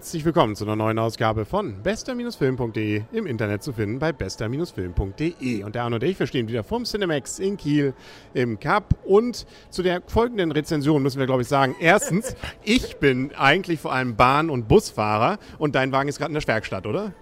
Herzlich willkommen zu einer neuen Ausgabe von bester-film.de im Internet zu finden bei bester-film.de. Und der Arno und ich, wir stehen wieder vom Cinemax in Kiel im Cup. Und zu der folgenden Rezension müssen wir, glaube ich, sagen, erstens, ich bin eigentlich vor allem Bahn- und Busfahrer und dein Wagen ist gerade in der Werkstatt, oder?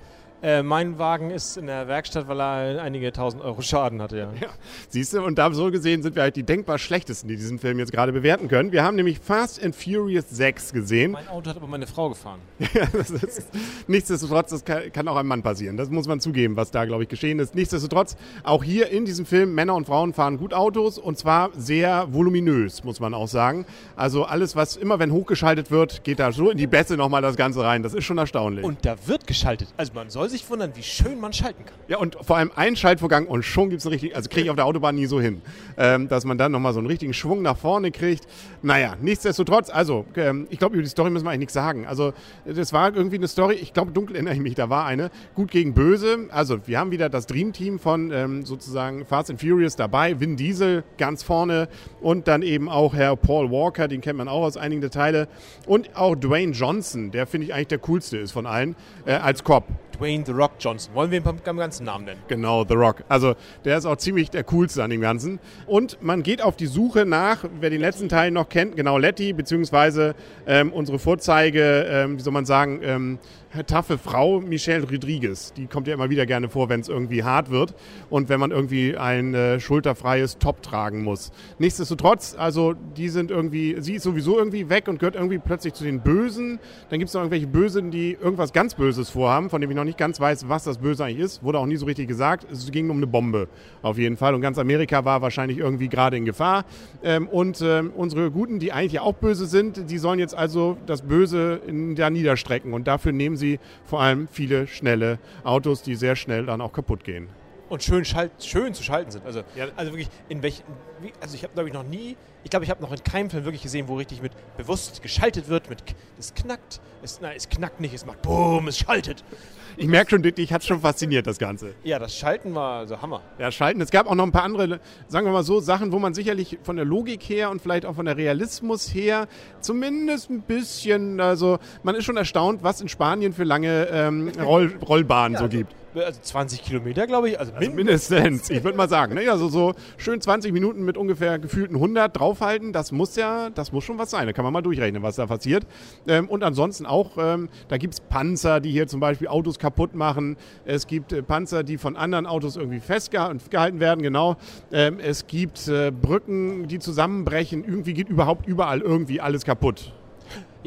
Äh, mein Wagen ist in der Werkstatt, weil er einige tausend Euro Schaden hatte, ja. ja. Siehst du, und da so gesehen sind wir halt die denkbar schlechtesten, die diesen Film jetzt gerade bewerten können. Wir haben nämlich Fast and Furious 6 gesehen. Mein Auto hat aber meine Frau gefahren. ja, das ist, nichtsdestotrotz, das kann, kann, auch einem Mann passieren. Das muss man zugeben, was da, glaube ich, geschehen ist. Nichtsdestotrotz, auch hier in diesem Film, Männer und Frauen fahren gut Autos und zwar sehr voluminös, muss man auch sagen. Also alles, was immer, wenn hochgeschaltet wird, geht da so in die Bässe nochmal das Ganze rein. Das ist schon erstaunlich. Und da wird geschaltet. Also man soll sich wundern, wie schön man schalten kann. Ja, und vor allem ein Schaltvorgang und schon gibt es richtig, also kriege ich auf der Autobahn nie so hin, ähm, dass man dann nochmal so einen richtigen Schwung nach vorne kriegt. Naja, nichtsdestotrotz, also ähm, ich glaube, über die Story müssen wir eigentlich nichts sagen. Also das war irgendwie eine Story, ich glaube, dunkel erinnere ich mich, da war eine, gut gegen böse. Also wir haben wieder das Dream-Team von ähm, sozusagen Fast and Furious dabei, Vin Diesel ganz vorne und dann eben auch Herr Paul Walker, den kennt man auch aus einigen Details und auch Dwayne Johnson, der finde ich eigentlich der coolste ist von allen, äh, als Cop. Dwayne The Rock Johnson. Wollen wir ihn beim ganzen Namen nennen? Genau, The Rock. Also der ist auch ziemlich der coolste an dem Ganzen. Und man geht auf die Suche nach, wer den letzten Teil noch kennt, genau Letty, beziehungsweise ähm, unsere Vorzeige, ähm, wie soll man sagen, ähm, taffe Frau Michelle Rodriguez. Die kommt ja immer wieder gerne vor, wenn es irgendwie hart wird und wenn man irgendwie ein äh, schulterfreies Top tragen muss. Nichtsdestotrotz, also die sind irgendwie, sie ist sowieso irgendwie weg und gehört irgendwie plötzlich zu den Bösen. Dann gibt es noch irgendwelche Bösen, die irgendwas ganz Böses vorhaben, von dem ich noch nicht ganz weiß, was das Böse eigentlich ist. Wurde auch nie so richtig gesagt. Es ging um eine Bombe auf jeden Fall und ganz Amerika war wahrscheinlich irgendwie gerade in Gefahr. Ähm, und ähm, unsere Guten, die eigentlich auch böse sind, die sollen jetzt also das Böse in, da niederstrecken und dafür nehmen sie vor allem viele schnelle Autos, die sehr schnell dann auch kaputt gehen. Und schön, schalt, schön zu schalten sind. Also, ja. also wirklich, in welchen. Also ich habe, glaube ich, noch nie. Ich glaube, ich habe noch in keinem Film wirklich gesehen, wo richtig mit bewusst geschaltet wird, mit es knackt, es, nein, es knackt nicht, es macht Boom, es schaltet. Ich merke schon, dich hat schon fasziniert, das Ganze. Ja, das Schalten war so Hammer. Ja, Schalten. Es gab auch noch ein paar andere, sagen wir mal so, Sachen, wo man sicherlich von der Logik her und vielleicht auch von der Realismus her zumindest ein bisschen, also man ist schon erstaunt, was in Spanien für lange ähm, Roll Rollbahnen ja, so gibt also 20 Kilometer, glaube ich. Also, also mindestens, ich würde mal sagen. Ne? Also so schön 20 Minuten mit ungefähr gefühlten 100 draufhalten, das muss ja, das muss schon was sein. Da kann man mal durchrechnen, was da passiert. Ähm, und ansonsten auch, ähm, da gibt es Panzer, die hier zum Beispiel Autos kaputt machen. Es gibt äh, Panzer, die von anderen Autos irgendwie festgehalten werden, genau. Ähm, es gibt äh, Brücken, die zusammenbrechen. Irgendwie geht überhaupt überall irgendwie alles kaputt.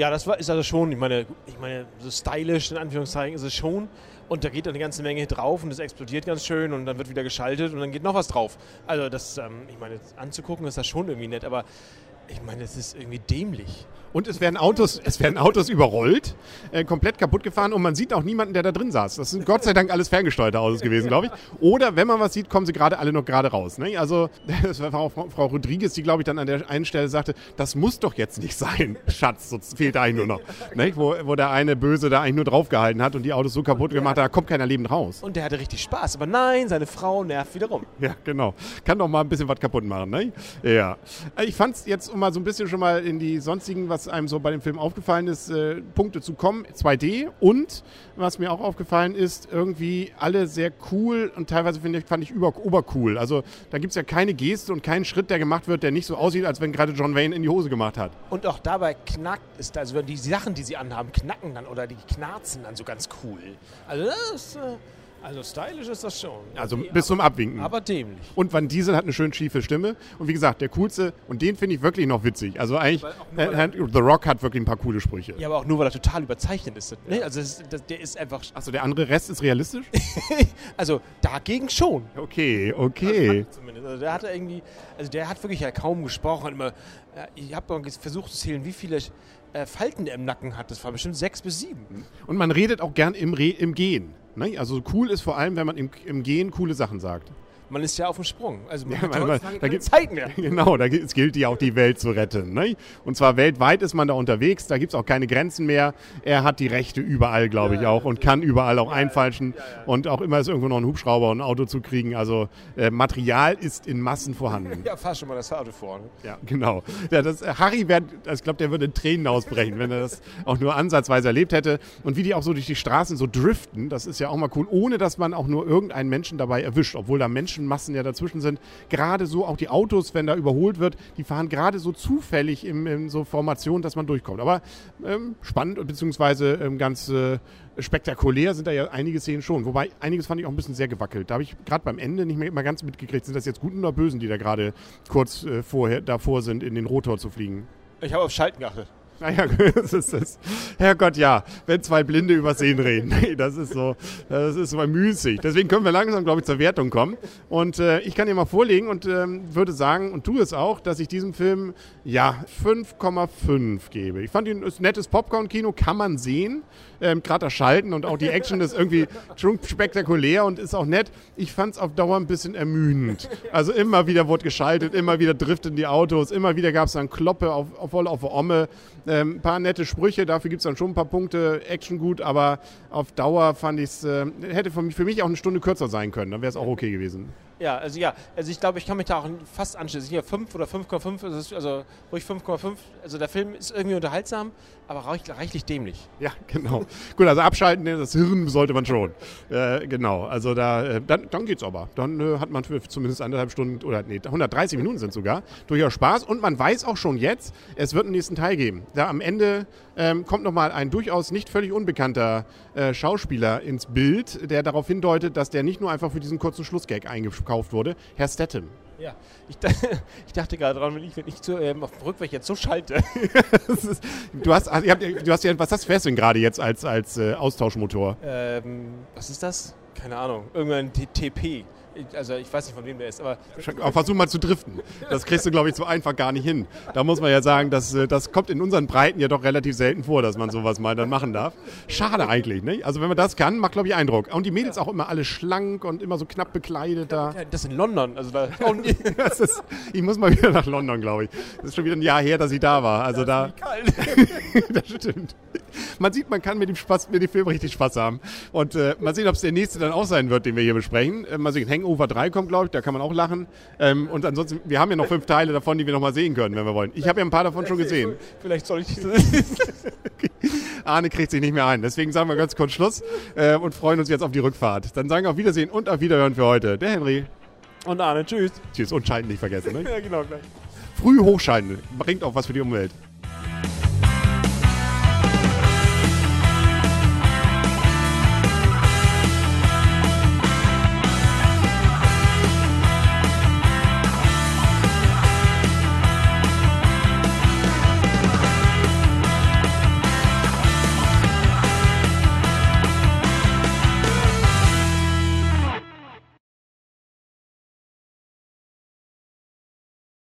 Ja, das war, ist also schon, ich meine, ich meine, so stylisch in Anführungszeichen ist es schon. Und da geht dann eine ganze Menge drauf und es explodiert ganz schön und dann wird wieder geschaltet und dann geht noch was drauf. Also das, ähm, ich meine, anzugucken ist das schon irgendwie nett, aber ich meine, es ist irgendwie dämlich. Und es werden Autos, es werden Autos überrollt, äh, komplett kaputt gefahren und man sieht auch niemanden, der da drin saß. Das sind Gott sei Dank alles ferngesteuerte Autos gewesen, glaube ich. Oder wenn man was sieht, kommen sie gerade alle noch gerade raus. Ne? Also das war auch Frau Rodriguez, die glaube ich dann an der einen Stelle sagte, das muss doch jetzt nicht sein, Schatz, sonst fehlt da eigentlich nur noch. Ne? Wo, wo der eine Böse da eigentlich nur draufgehalten hat und die Autos so kaputt gemacht hat, da kommt keiner lebend raus. Und der hatte richtig Spaß, aber nein, seine Frau nervt wiederum. Ja, genau. Kann doch mal ein bisschen was kaputt machen. Ne? Ja. Ich fand es jetzt, um mal so ein bisschen schon mal in die sonstigen, was einem so bei dem Film aufgefallen ist, äh, Punkte zu kommen, 2D und was mir auch aufgefallen ist, irgendwie alle sehr cool und teilweise ich, fand ich über, obercool. Also da gibt es ja keine Geste und keinen Schritt, der gemacht wird, der nicht so aussieht, als wenn gerade John Wayne in die Hose gemacht hat. Und auch dabei knackt ist, also die Sachen, die sie anhaben, knacken dann oder die knarzen dann so ganz cool. Also das ist... Äh also stylisch ist das schon. Also bis zum Abwinken. Aber dämlich. Und Van Diesel hat eine schön schiefe Stimme. Und wie gesagt, der coolste, und den finde ich wirklich noch witzig. Also eigentlich, äh, The Rock hat wirklich ein paar coole Sprüche. Ja, aber auch nur, weil er total überzeichnet ist. Ne? Also das, das, der ist einfach... Achso, der andere Rest ist realistisch? also dagegen schon. Okay, okay. Zumindest. Also der hat irgendwie, also der hat wirklich ja kaum gesprochen. Immer, ich habe versucht zu zählen, wie viele äh, Falten er im Nacken hat. Das war bestimmt sechs bis sieben. Und man redet auch gern im, Re im Gehen. Ne? Also cool ist vor allem, wenn man im, im Gehen coole Sachen sagt. Man ist ja auf dem Sprung. Also man Ja, hat man- da gibt's- Zeit mehr. Genau, da es gilt ja auch die Welt zu retten. Ne? Und zwar weltweit ist man da unterwegs, da gibt es auch keine Grenzen mehr. Er hat die Rechte überall, glaube ich, auch und kann überall auch einfalschen. Und auch immer ist irgendwo noch ein Hubschrauber und ein Auto zu kriegen. Also äh, Material ist in Massen vorhanden. Ja, fahr schon mal das Auto vor. Ne? Ja, genau. Ja, das, äh, Harry, wär, also ich glaube, der würde in Tränen ausbrechen, wenn er das auch nur ansatzweise erlebt hätte. Und wie die auch so durch die Straßen so driften, das ist ja auch mal cool, ohne dass man auch nur irgendeinen Menschen dabei erwischt, obwohl da Menschenmassen ja dazwischen sind. Gerade so auch die Autos, wenn da überholt wird, die fahren gerade so zufällig in, in so Formationen, dass man durchkommt. Aber ähm, spannend beziehungsweise ähm, ganz äh, spektakulär sind da ja einige Szenen schon. Wobei einiges fand ich auch ein bisschen sehr gewackelt. Da habe ich gerade beim Ende nicht mehr immer ganz mitgekriegt, sind das jetzt Guten oder Bösen, die da gerade kurz äh, vorher davor sind, in den Rotor zu fliegen. Ich habe auf Schalten geachtet. Naja, das ist das. Herrgott, ja, wenn zwei Blinde über Sehen reden. Das ist so, das ist so müßig. Deswegen können wir langsam, glaube ich, zur Wertung kommen. Und äh, ich kann dir mal vorlegen und ähm, würde sagen, und tu es auch, dass ich diesem Film, ja, 5,5 gebe. Ich fand ihn, ein nettes Popcorn-Kino, kann man sehen. Ähm, Gerade das Schalten und auch die Action ist irgendwie schon spektakulär und ist auch nett. Ich fand es auf Dauer ein bisschen ermüdend. Also immer wieder wurde geschaltet, immer wieder drifteten die Autos, immer wieder gab es dann Kloppe auf, auf, auf der Omme. Ähm, ein paar nette Sprüche, dafür gibt es dann schon ein paar Punkte, Action gut, aber auf Dauer fand ich es, äh, hätte für mich, für mich auch eine Stunde kürzer sein können, dann wäre es auch okay gewesen. Ja, also ja, also ich glaube, ich kann mich da auch fast anschließen. Hier 5 oder 5,5, also, es ist- also ruhig 5,5. Also der Film ist irgendwie unterhaltsam, aber reich, reichlich dämlich. Ja, genau. Gut, also abschalten, ne, das Hirn sollte man schon. Äh, genau, also da, äh, dann, dann geht's aber. Dann äh, hat man für zumindest anderthalb Stunden, oder nee, 130 Minuten sind sogar, durchaus Spaß. Und man weiß auch schon jetzt, es wird einen nächsten Teil geben. Da am Ende ähm, kommt nochmal ein durchaus nicht völlig unbekannter äh, Schauspieler ins Bild, der darauf hindeutet, dass der nicht nur einfach für diesen kurzen Schlussgag eingekauft wurde. Herr Statham. Ja, ich, ich dachte gerade dran, wenn ich, wenn ich zu, ähm, auf dem Rückweg jetzt so schalte. Das ist, du hast, also, habt, du hast ja, was hast du denn gerade jetzt als, als äh, Austauschmotor? ähm, was ist das? Keine Ahnung. Irgendein TP. Also ich weiß nicht, von wem der ist, aber Versuch mal zu driften. Das kriegst du, glaube ich, so einfach gar nicht hin. Da muss man ja sagen, dass, äh, das kommt in unseren Breiten ja doch relativ selten vor, dass man sowas mal dann machen darf. Schade eigentlich, ne? Also wenn man das kann, macht, glaube ich, Eindruck. Und die Mädels auch immer alle schlank und immer so knapp bekleidet da. ja, das in London. Also da, Das ist, ich muss mal wieder nach London, glaube ich. Das ist schon wieder ein Jahr her, dass ich da war. Also da, kalt. das stimmt. Man sieht, man kann mit dem, Spaß, mit dem Film richtig Spaß haben. Und äh, mal sehen, ob es der nächste dann auch sein wird, den wir hier besprechen. Äh, mal sehen, Hangover 3 kommt, glaube ich, da kann man auch lachen. Ähm, und ansonsten, wir haben ja noch fünf Teile davon, die wir noch mal sehen können, wenn wir wollen. Ich habe ja ein paar davon schon gesehen. Vielleicht soll ich. Arne kriegt sich nicht mehr ein. Deswegen sagen wir ganz kurz Schluss äh, und freuen uns jetzt auf die Rückfahrt. Dann sagen wir auf Wiedersehen und auf Wiederhören für heute. Der Henry. Und Arne, tschüss. Tschüss und Schalten nicht vergessen. Ne? Ja, genau, gleich. Früh hochschalten bringt auch was für die Umwelt.